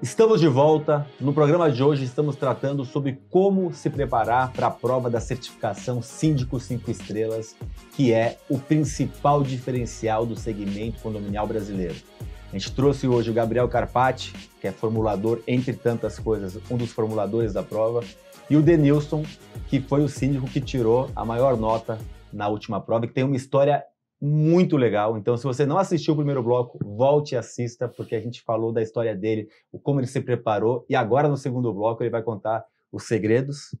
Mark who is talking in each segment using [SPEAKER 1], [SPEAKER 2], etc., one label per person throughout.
[SPEAKER 1] Estamos de volta. No programa de hoje estamos tratando sobre como se preparar para a prova da certificação Síndico 5 Estrelas, que é o principal diferencial do segmento condominial brasileiro. A gente trouxe hoje o Gabriel Carpati, que é formulador, entre tantas coisas, um dos formuladores da prova, e o Denilson, que foi o síndico que tirou a maior nota na última prova, que tem uma história muito legal. Então, se você não assistiu o primeiro bloco, volte e assista, porque a gente falou da história dele, como ele se preparou, e agora no segundo bloco ele vai contar os segredos,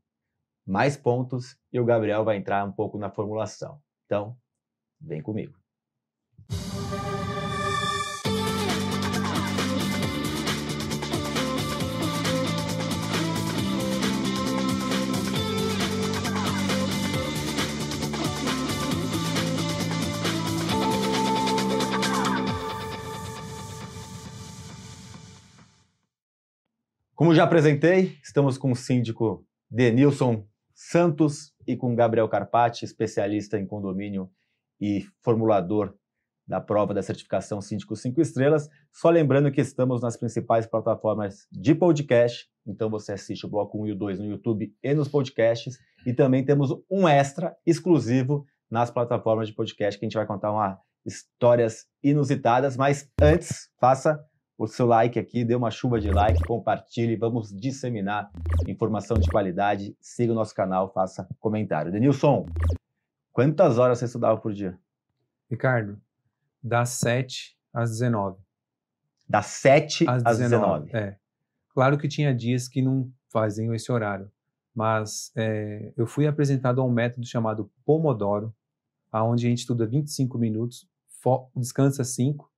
[SPEAKER 1] mais pontos, e o Gabriel vai entrar um pouco na formulação. Então, vem comigo. Como já apresentei, estamos com o síndico Denilson Santos e com Gabriel Carpati, especialista em condomínio e formulador da prova da certificação Síndico 5 Estrelas. Só lembrando que estamos nas principais plataformas de podcast, então você assiste o bloco 1 e o 2 no YouTube e nos podcasts, e também temos um extra exclusivo nas plataformas de podcast que a gente vai contar uma histórias inusitadas, mas antes, faça o seu like aqui, dê uma chuva de like, compartilhe, vamos disseminar informação de qualidade. Siga o nosso canal, faça comentário. Denilson, quantas horas você estudava por dia?
[SPEAKER 2] Ricardo, das 7 às 19.
[SPEAKER 1] Das 7 às, às 19. 19.
[SPEAKER 2] É. Claro que tinha dias que não faziam esse horário, mas é, eu fui apresentado a um método chamado Pomodoro, aonde a gente estuda 25 minutos, descansa 5,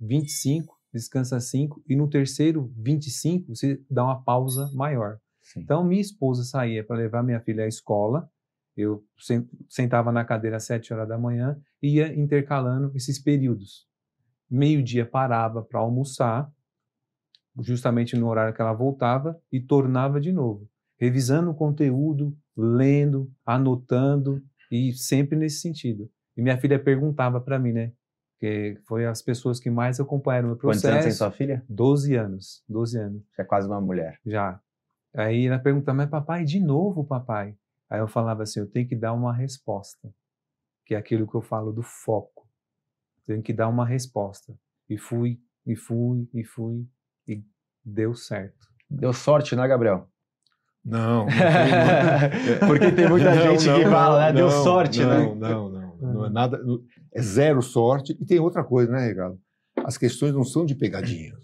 [SPEAKER 2] 25, descansa 5 e no terceiro 25 você dá uma pausa maior. Sim. Então minha esposa saía para levar minha filha à escola, eu sentava na cadeira às 7 horas da manhã e ia intercalando esses períodos. Meio-dia parava para almoçar, justamente no horário que ela voltava, e tornava de novo, revisando o conteúdo, lendo, anotando e sempre nesse sentido. E minha filha perguntava para mim, né? Porque foi as pessoas que mais acompanharam o meu processo.
[SPEAKER 1] Quantos anos tem sua filha?
[SPEAKER 2] 12 anos, 12 anos.
[SPEAKER 1] Já é quase uma mulher.
[SPEAKER 2] Já. Aí ela perguntava, mas papai, de novo, papai? Aí eu falava assim, eu tenho que dar uma resposta, que é aquilo que eu falo do foco. Tenho que dar uma resposta. E fui, e fui, e fui, e deu certo.
[SPEAKER 1] Deu sorte, né, Gabriel?
[SPEAKER 3] Não. não
[SPEAKER 1] Porque tem muita não, gente não, que fala, né? Deu sorte,
[SPEAKER 3] né?
[SPEAKER 1] Não,
[SPEAKER 3] não, não. Não é nada é zero sorte. E tem outra coisa, né, Ricardo? As questões não são de pegadinha.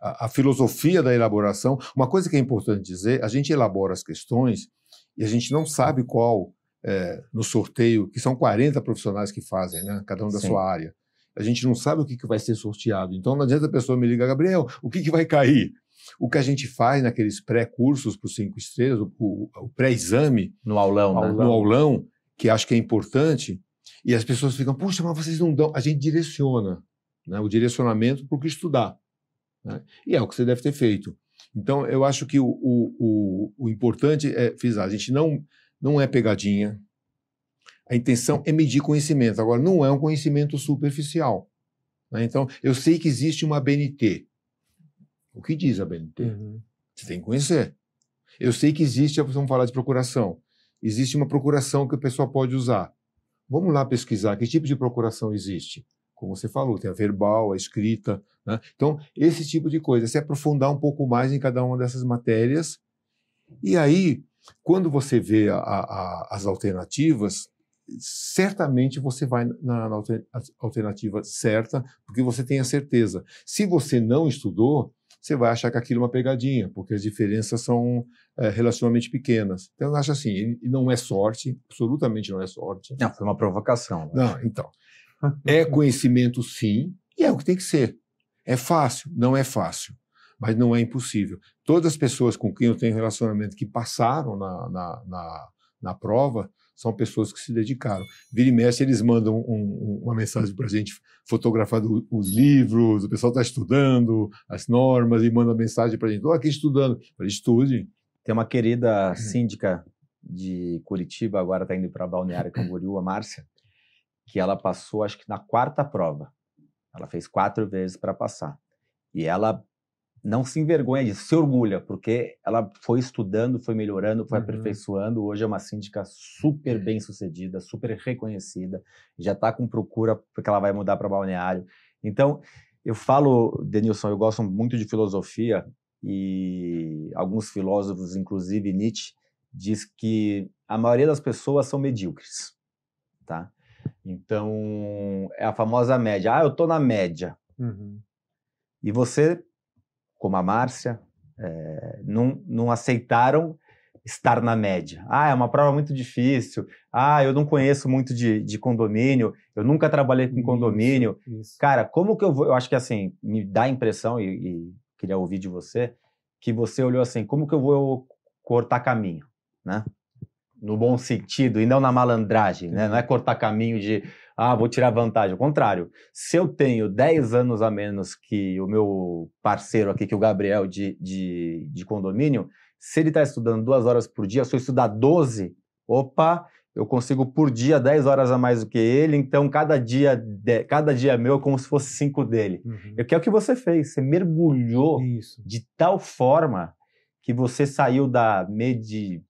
[SPEAKER 3] A, a, filosofia da elaboração, uma coisa que é importante dizer, a gente elabora as questões e a gente não sabe qual, é, no sorteio, que são 40 profissionais que fazem, né, cada um da Sim. sua área. A gente não sabe o que, que vai ser sorteado. Então não adianta a pessoa me ligar, Gabriel, o que, que vai cair? O que a gente faz naqueles pré-cursos para cinco estrelas, o, o, o pré-exame.
[SPEAKER 1] No aulão,
[SPEAKER 3] né? No aulão, que acho que é importante, e as pessoas ficam, puxa, mas vocês não dão. A gente direciona né, o direcionamento para o que estudar. Né? E é o que você deve ter feito. Então, eu acho que o, o, o, o importante é frisar: a gente não, não é pegadinha. A intenção é medir conhecimento. Agora, não é um conhecimento superficial. Né? Então, eu sei que existe uma BNT. O que diz a BNT? Uhum. Você tem que conhecer. Eu sei que existe, vamos falar de procuração. Existe uma procuração que a pessoa pode usar. Vamos lá pesquisar que tipo de procuração existe. Como você falou, tem a verbal, a escrita. Né? Então, esse tipo de coisa, se aprofundar um pouco mais em cada uma dessas matérias. E aí, quando você vê a, a, as alternativas, certamente você vai na, na alternativa certa, porque você tem a certeza. Se você não estudou, você vai achar que aquilo é uma pegadinha, porque as diferenças são é, relativamente pequenas. Então, eu acho assim, não é sorte, absolutamente não é sorte.
[SPEAKER 1] Não, foi uma provocação.
[SPEAKER 3] Né? Não, então. É conhecimento, sim, e é o que tem que ser. É fácil? Não é fácil, mas não é impossível. Todas as pessoas com quem eu tenho relacionamento que passaram na, na, na, na prova são pessoas que se dedicaram. Vira e mexe, eles mandam um, um, uma mensagem para a gente, fotografando os livros, o pessoal está estudando as normas e manda mensagem para a gente: estou aqui estudando. Falei, estude.
[SPEAKER 1] Tem uma querida uhum. síndica de Curitiba, agora está indo para Balneário Camboriú, a Márcia, que ela passou, acho que na quarta prova. Ela fez quatro vezes para passar. E ela não se envergonha disso, se orgulha, porque ela foi estudando, foi melhorando, foi
[SPEAKER 2] Uhum.
[SPEAKER 1] aperfeiçoando. Hoje é uma síndica super bem sucedida, super reconhecida, já está com procura porque ela vai mudar para balneário. Então, eu falo, Denilson, eu gosto muito de filosofia e alguns filósofos, inclusive Nietzsche, diz que a maioria das pessoas são medíocres, tá? Então, é a famosa média. Ah, eu tô na média.
[SPEAKER 2] Uhum.
[SPEAKER 1] E você, como a Márcia, eh, não, não aceitaram estar na média. Ah, é uma prova muito difícil. Ah, eu não conheço muito de, de condomínio. Eu nunca trabalhei com
[SPEAKER 2] Isso,
[SPEAKER 1] condomínio.
[SPEAKER 2] Isso.
[SPEAKER 1] Cara, como que eu vou. Eu acho que assim, me dá a impressão, e, e queria ouvir de você, que você olhou assim: como que eu vou cortar caminho, né? No bom sentido, e não na malandragem, né? Não é cortar caminho de, ah, vou tirar vantagem. Ao contrário, se eu tenho 10 anos a menos que o meu parceiro aqui, que é o Gabriel, de, de, de condomínio, se ele está estudando duas horas por dia, se eu estudar 12, opa, eu consigo por dia 10 horas a mais do que ele, então cada dia, de- cada dia meu é como se fosse cinco dele.
[SPEAKER 2] Uhum.
[SPEAKER 1] Eu que é o que você fez, você mergulhou
[SPEAKER 2] Isso.
[SPEAKER 1] de tal forma que você saiu da medi-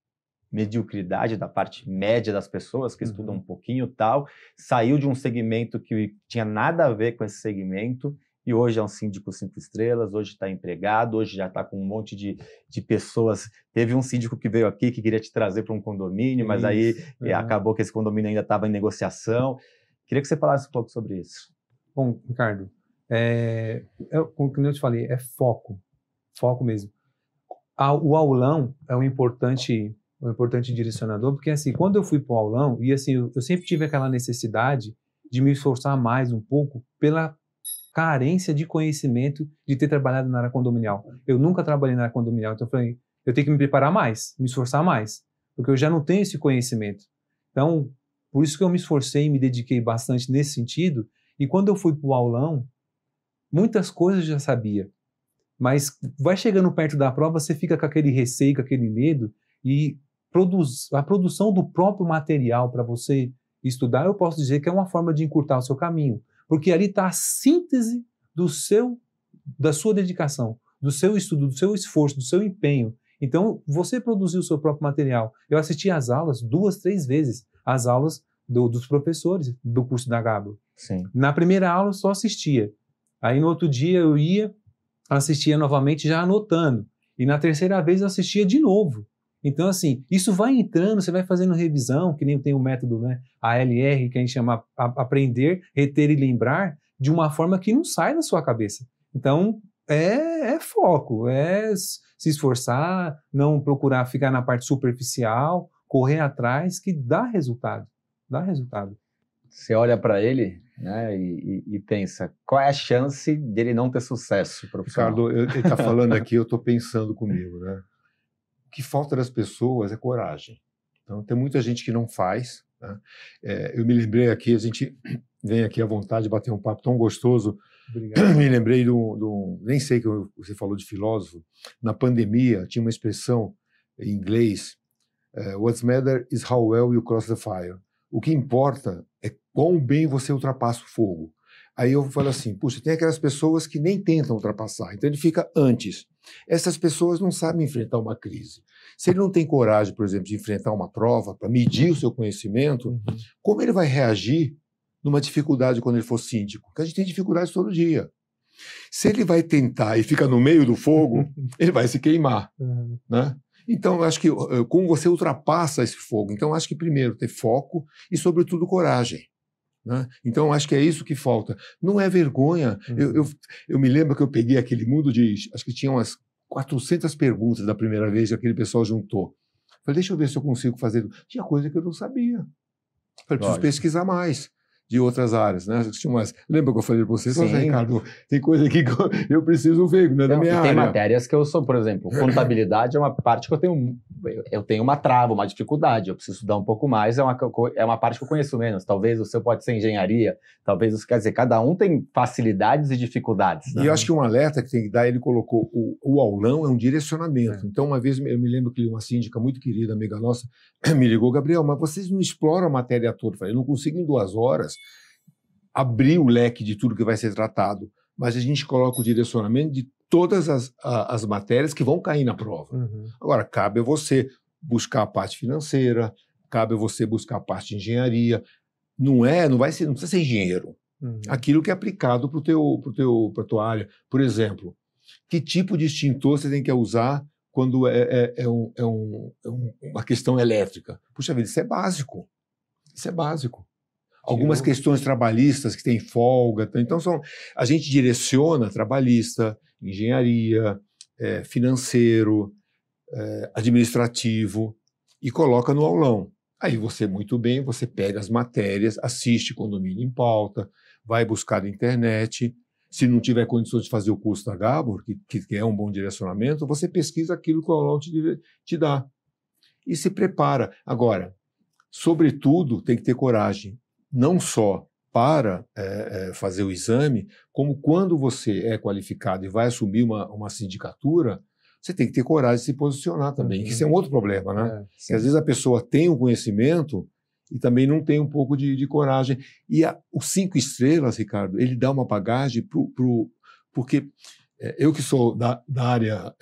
[SPEAKER 1] mediocridade, da parte média das pessoas que
[SPEAKER 2] Uhum.
[SPEAKER 1] estudam um pouquinho e tal, saiu de um segmento que tinha nada a ver com esse segmento e hoje é um síndico cinco estrelas, hoje está empregado, hoje já está com um monte de, de pessoas. Teve um síndico que veio aqui que queria te trazer para um condomínio, mas aí
[SPEAKER 2] Isso.
[SPEAKER 1] e
[SPEAKER 2] Uhum.
[SPEAKER 1] acabou que esse condomínio ainda estava em negociação. Queria que você falasse um pouco sobre isso.
[SPEAKER 2] Bom, Ricardo, é, é, como eu te falei, é foco, foco mesmo. O aulão é um importante, um importante direcionador, porque assim, quando eu fui para o aulão, e assim, eu, eu sempre tive aquela necessidade de me esforçar mais um pouco pela carência de conhecimento de ter trabalhado na área condominial. Eu nunca trabalhei na área condominial, então eu falei, eu tenho que me preparar mais, me esforçar mais, porque eu já não tenho esse conhecimento. Então, por isso que eu me esforcei e me dediquei bastante nesse sentido, e quando eu fui para o aulão, muitas coisas eu já sabia. Mas vai chegando perto da prova, você fica com aquele receio, com aquele medo, e produz, a produção do próprio material para você estudar, eu posso dizer que é uma forma de encurtar o seu caminho. Porque ali está a síntese do seu, da sua dedicação, do seu estudo, do seu esforço, do seu empenho. Então, você produziu o seu próprio material. Eu assisti às aulas duas, três vezes, as aulas do- dos professores do curso da Gabro.
[SPEAKER 1] Sim.
[SPEAKER 2] Na primeira aula eu só assistia. Aí no outro dia eu ia, assistia novamente já anotando. E na terceira vez eu assistia de novo. Então, assim, isso vai entrando, você vai fazendo revisão, que nem tem o método, né? ALR, que a gente chama aprender, reter e lembrar, de uma forma que não sai da sua cabeça. Então, é, é foco, é se esforçar, não procurar ficar na parte superficial, correr atrás, que dá resultado. Dá resultado.
[SPEAKER 1] Você olha para ele né, e, e- e pensa, qual é a chance dele não ter sucesso profissional?
[SPEAKER 3] Ricardo, eu- ele está falando aqui, eu estou pensando comigo, né? O que falta das pessoas é coragem. Então, tem muita gente que não faz. né? É, eu me lembrei aqui, a gente vem aqui à vontade de bater um papo tão gostoso.
[SPEAKER 2] Obrigado.
[SPEAKER 3] Me lembrei de um- nem sei que você falou de filósofo. Na pandemia tinha uma expressão em inglês: eh, "What's matter is how well you cross the fire." O que importa é quão bem você ultrapassa o fogo. Aí eu falo assim, puxa, tem aquelas pessoas que nem tentam ultrapassar, então ele fica antes. Essas pessoas não sabem enfrentar uma crise. Se ele não tem coragem, por exemplo, de enfrentar uma prova para medir o seu conhecimento,
[SPEAKER 2] Uhum.
[SPEAKER 3] como ele vai reagir numa dificuldade quando ele for síndico? Porque a gente tem dificuldades todo dia. Se ele vai tentar e fica no meio do fogo, ele vai se queimar,
[SPEAKER 2] Uhum.
[SPEAKER 3] né? Então, eu acho que eh, como você ultrapassa esse fogo, então eu acho que primeiro ter foco e, sobretudo, coragem. Né? Então, acho que é isso que falta. Não é vergonha. Eu, eu, eu me lembro que eu peguei aquele mundo de. Acho que tinha umas 400 perguntas da primeira vez que aquele pessoal juntou. Falei, deixa eu ver se eu consigo fazer. Tinha coisa que eu não sabia. Falei, preciso pesquisar mais de outras áreas, né? Umas... Lembra que eu falei para você?
[SPEAKER 1] Sim.
[SPEAKER 3] Ricardo, tem coisa aqui que eu, eu preciso ver, não é da minha
[SPEAKER 1] tem
[SPEAKER 3] área.
[SPEAKER 1] matérias que eu sou, por exemplo, contabilidade é uma parte que eu tenho, eu tenho uma trava, uma dificuldade. Eu preciso estudar um pouco mais. É uma, é uma parte que eu conheço menos. Talvez o seu pode ser engenharia. Talvez, o- quer dizer, cada um tem facilidades e dificuldades. né?
[SPEAKER 3] E eu acho que um alerta que tem que dar, ele colocou o, o aulão é um direcionamento. Então, uma vez eu me lembro que uma síndica muito querida, amiga nossa, me ligou, Gabriel, mas vocês não exploram a matéria toda. Eu falei, eu não consigo em duas horas abrir o leque de tudo que vai ser tratado, mas a gente coloca o direcionamento de todas as, a, as matérias que vão cair na prova.
[SPEAKER 2] Uhum.
[SPEAKER 3] Agora, cabe a você buscar a parte financeira, cabe a você buscar a parte de engenharia. Não é, não vai ser, não precisa ser engenheiro.
[SPEAKER 2] Uhum.
[SPEAKER 3] Aquilo que é aplicado para teu, pro teu, a tua área. Por exemplo, que tipo de extintor você tem que usar quando é, é, é, um, é, um, é um, uma questão elétrica? Puxa vida, isso é básico. Isso é básico. Algumas
[SPEAKER 2] Eu-
[SPEAKER 3] questões trabalhistas que têm folga. Então, são, a gente direciona trabalhista, engenharia, eh, financeiro, eh, administrativo e coloca no aulão. Aí você, muito bem, você pega as matérias, assiste Condomínio em Pauta, vai buscar na internet. Se não tiver condições de fazer o curso da Gabor, que, que é um bom direcionamento, você pesquisa aquilo que o aulão te, te dá. E se prepara. Agora, sobretudo, tem que ter coragem, não só para eh, eh, fazer o exame, como quando você é qualificado e vai assumir uma, uma sindicatura, você tem que ter coragem de se posicionar também,
[SPEAKER 2] Uhum.
[SPEAKER 3] que isso é um outro problema, né?
[SPEAKER 2] É.
[SPEAKER 3] Às vezes a pessoa tem o conhecimento e também não tem um pouco de, de coragem. E a, os cinco estrelas, Ricardo, ele dá uma bagagem pro, pro, porque eh, eu que sou da, da área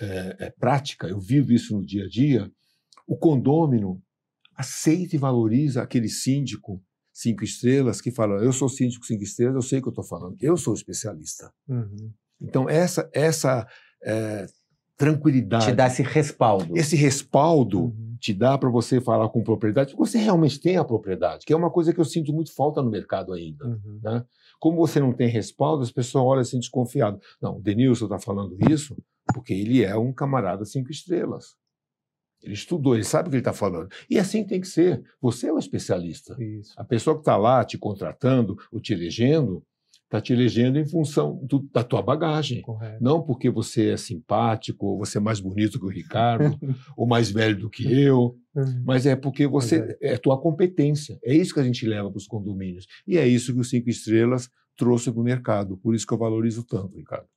[SPEAKER 3] prática, eu vivo isso no dia a dia, o condômino aceita e valoriza aquele síndico cinco estrelas que fala, eu sou síndico cinco estrelas, eu sei o que eu estou falando, eu sou especialista.
[SPEAKER 2] Uhum.
[SPEAKER 3] Então essa, essa eh, tranquilidade,
[SPEAKER 1] Te dá esse respaldo.
[SPEAKER 3] esse respaldo
[SPEAKER 2] Uhum.
[SPEAKER 3] te dá para você falar com propriedade, porque você realmente tem a propriedade, que é uma coisa que eu sinto muito falta no mercado ainda.
[SPEAKER 2] Uhum.
[SPEAKER 3] Como você não tem respaldo, as pessoas olham assim desconfiado. Não, o Denilson está falando isso porque ele é um camarada cinco estrelas. Ele estudou, ele sabe o que ele está falando. E assim tem que ser. Você é o especialista.
[SPEAKER 2] Isso.
[SPEAKER 3] A pessoa que está lá te contratando ou te elegendo, está te elegendo em função do- da tua bagagem.
[SPEAKER 2] Correto.
[SPEAKER 3] Não porque você é simpático, ou você é mais bonito que o Ricardo, ou mais velho do que eu,
[SPEAKER 2] Uhum.
[SPEAKER 3] mas é porque você
[SPEAKER 2] Mas
[SPEAKER 3] é tua competência. É isso que a gente leva para os condomínios. E é isso que o Cinco Estrelas trouxe para o mercado. Por isso que eu valorizo tanto, Ricardo.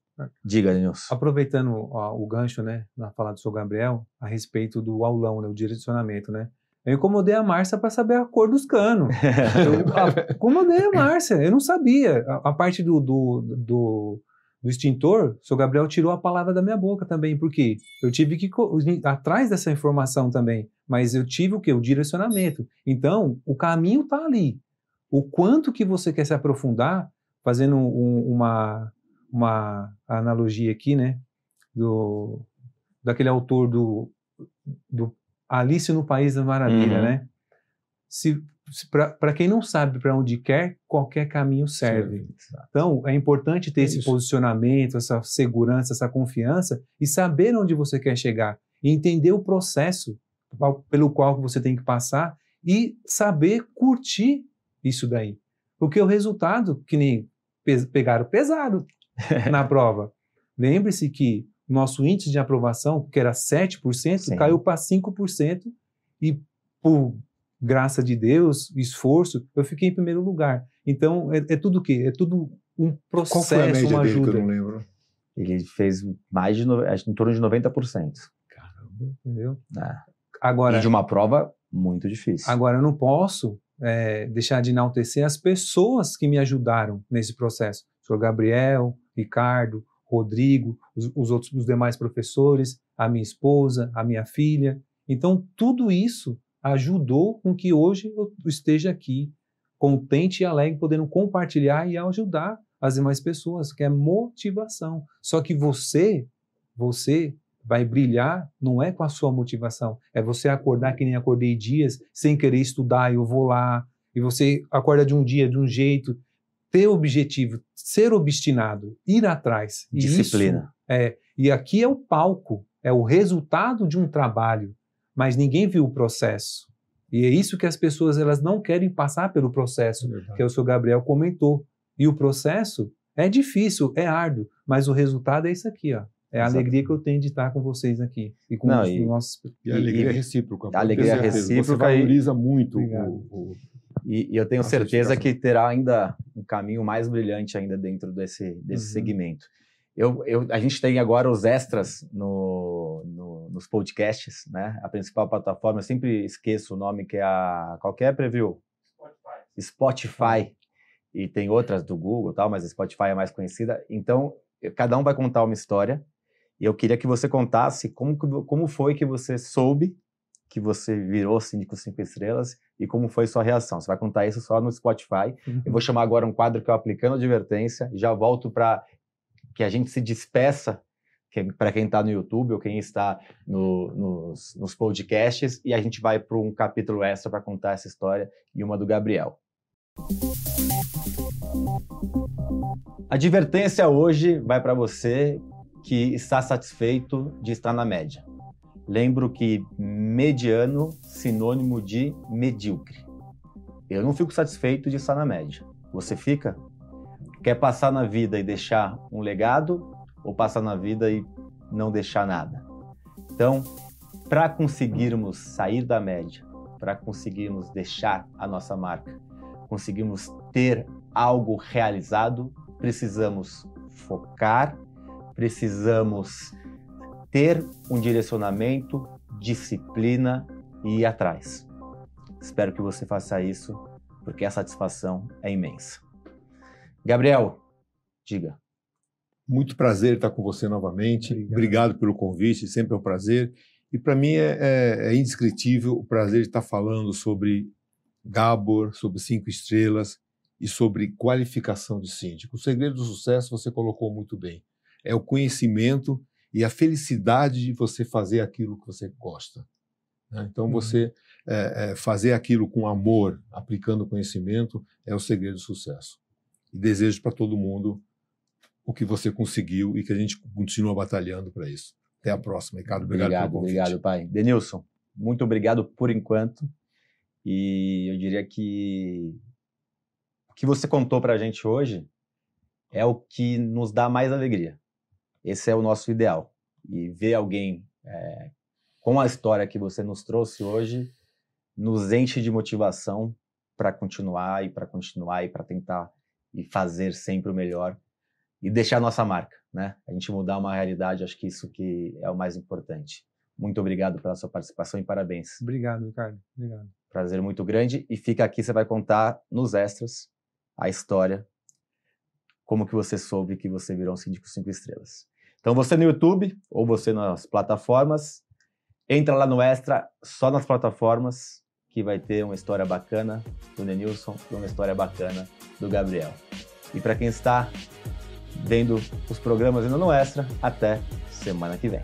[SPEAKER 1] Diga, Denilson.
[SPEAKER 2] Aproveitando ó, o gancho, né, na fala do seu Gabriel, a respeito do aulão, né, o direcionamento, né? Eu incomodei a Márcia para saber a cor dos canos. Eu a- incomodei a Márcia, eu não sabia. A, a parte do, do, do, do extintor, o seu Gabriel tirou a palavra da minha boca também, porque eu tive que ir atrás dessa informação também, mas eu tive o quê? O direcionamento. Então, o caminho está ali. O quanto que você quer se aprofundar, fazendo um- uma, uma analogia aqui, né, do, daquele autor do, do Alice no País da Maravilha,
[SPEAKER 1] Uhum.
[SPEAKER 2] né? Se, para quem não sabe para onde quer, qualquer caminho serve. Então, é importante ter
[SPEAKER 3] É
[SPEAKER 2] esse
[SPEAKER 3] isso.
[SPEAKER 2] posicionamento, essa segurança, essa confiança e saber onde você quer chegar e entender o processo pelo qual você tem que passar e saber curtir isso daí. Porque o resultado, que nem pe- pegaram pesado na prova. Lembre-se que nosso índice de aprovação, que era 7%,
[SPEAKER 1] Sim.
[SPEAKER 2] caiu para 5% e por graça de Deus, esforço, eu fiquei em primeiro lugar. Então, é, é tudo o quê? É tudo um
[SPEAKER 3] Qual foi a
[SPEAKER 2] processo,
[SPEAKER 3] média
[SPEAKER 2] uma
[SPEAKER 3] dele que
[SPEAKER 2] ajuda.
[SPEAKER 3] eu não lembro?
[SPEAKER 1] Ele fez mais de, que em torno de 90%.
[SPEAKER 2] Entendeu?
[SPEAKER 1] né?
[SPEAKER 2] Agora,
[SPEAKER 1] E de uma prova muito difícil.
[SPEAKER 2] Agora, eu não posso é, deixar de enaltecer as pessoas que me ajudaram nesse processo. Senhor Gabriel, Ricardo, Rodrigo, os, os outros, os demais professores, a minha esposa, a minha filha. Então, tudo isso ajudou com que hoje eu esteja aqui, contente e alegre, podendo compartilhar e ajudar as demais pessoas, que é motivação. Só que você, você vai brilhar não é com a sua motivação, é você acordar que nem acordei dias sem querer estudar, eu vou lá, e você acorda de um dia de um jeito, ter objetivo, ser obstinado, ir atrás. E
[SPEAKER 1] Disciplina.
[SPEAKER 2] é, e aqui é o palco, é o resultado de um trabalho, mas ninguém viu o processo. E é isso que as pessoas elas não querem passar pelo processo, que é o seu Gabriel comentou. E o processo é difícil, é árduo, mas o resultado é isso aqui, ó. É a alegria que eu tenho de estar com vocês aqui e com
[SPEAKER 1] Não,
[SPEAKER 2] os
[SPEAKER 1] e-
[SPEAKER 2] nossos.
[SPEAKER 3] E a alegria
[SPEAKER 1] e-
[SPEAKER 3] é recíproca.
[SPEAKER 1] a alegria
[SPEAKER 3] ter certeza. Você
[SPEAKER 1] recíproca e-
[SPEAKER 3] valoriza muito o, o-
[SPEAKER 1] E, e eu tenho certeza que terá ainda um caminho mais brilhante ainda dentro desse, desse
[SPEAKER 2] Uhum.
[SPEAKER 1] segmento. Eu, eu- a gente tem agora os extras no, no- nos podcasts, né? A principal plataforma, eu sempre esqueço o nome, que é a... Qualquer preview? Spotify. E tem outras do Google tal, mas a Spotify é mais conhecida. Então, cada um vai contar uma história E eu queria que você contasse como, como foi que você soube que você virou síndico cinco estrelas e como foi sua reação. Você vai contar isso só no Spotify. Uhum. Eu vou chamar agora um quadro que é o Aplicando Advertência já volto para que a gente se despeça que, para quem está no YouTube ou quem está no, nos, nos podcasts e a gente vai para um capítulo extra para contar essa história e uma do Gabriel. A advertência hoje vai para você que está satisfeito de estar na média. Lembro que mediano sinônimo de medíocre. Eu não fico satisfeito de estar na média. Você fica? Quer passar na vida e deixar um legado ou passar na vida e não deixar nada? Então, para conseguirmos sair da média, para conseguirmos deixar a nossa marca, conseguirmos ter algo realizado, precisamos focar, precisamos ter um direcionamento, disciplina e ir atrás. Espero que você faça isso, porque a satisfação é imensa. Gabriel, diga.
[SPEAKER 3] Muito prazer estar com você novamente. Obrigado, Obrigado pelo convite, sempre é um prazer. E para mim é, é, é, indescritível o prazer de estar falando sobre Gabor, sobre cinco estrelas e sobre qualificação de síndico. O segredo do sucesso você colocou muito bem. É o conhecimento e a felicidade de você fazer aquilo que você gosta. Né? Então, uhum. você é, é, fazer aquilo com amor, aplicando conhecimento, é o segredo do sucesso. E desejo para todo mundo o que você conseguiu e que a gente continua batalhando para isso. Até a próxima, Ricardo. Obrigado,
[SPEAKER 1] obrigado pelo convite. Obrigado, pai. Denilson, muito obrigado por enquanto. E eu diria que o que você contou para a gente hoje é o que nos dá mais alegria. Esse é o nosso ideal. E ver alguém é, com a história que você nos trouxe hoje nos enche de motivação para continuar e para continuar e para tentar e fazer sempre o melhor e deixar a nossa marca, né? A gente mudar uma realidade, acho que isso que é o mais importante. Muito obrigado pela sua participação e parabéns.
[SPEAKER 2] Obrigado, Ricardo. Obrigado.
[SPEAKER 1] Prazer muito grande. E fica aqui, você vai contar nos extras a história, como que você soube que você virou um síndico cinco estrelas. Então você no YouTube ou você nas plataformas, entra lá no Extra, só nas plataformas, que vai ter uma história bacana do Denilson e uma história bacana do Gabriel. E para quem está vendo os programas ainda no Extra, até semana que vem.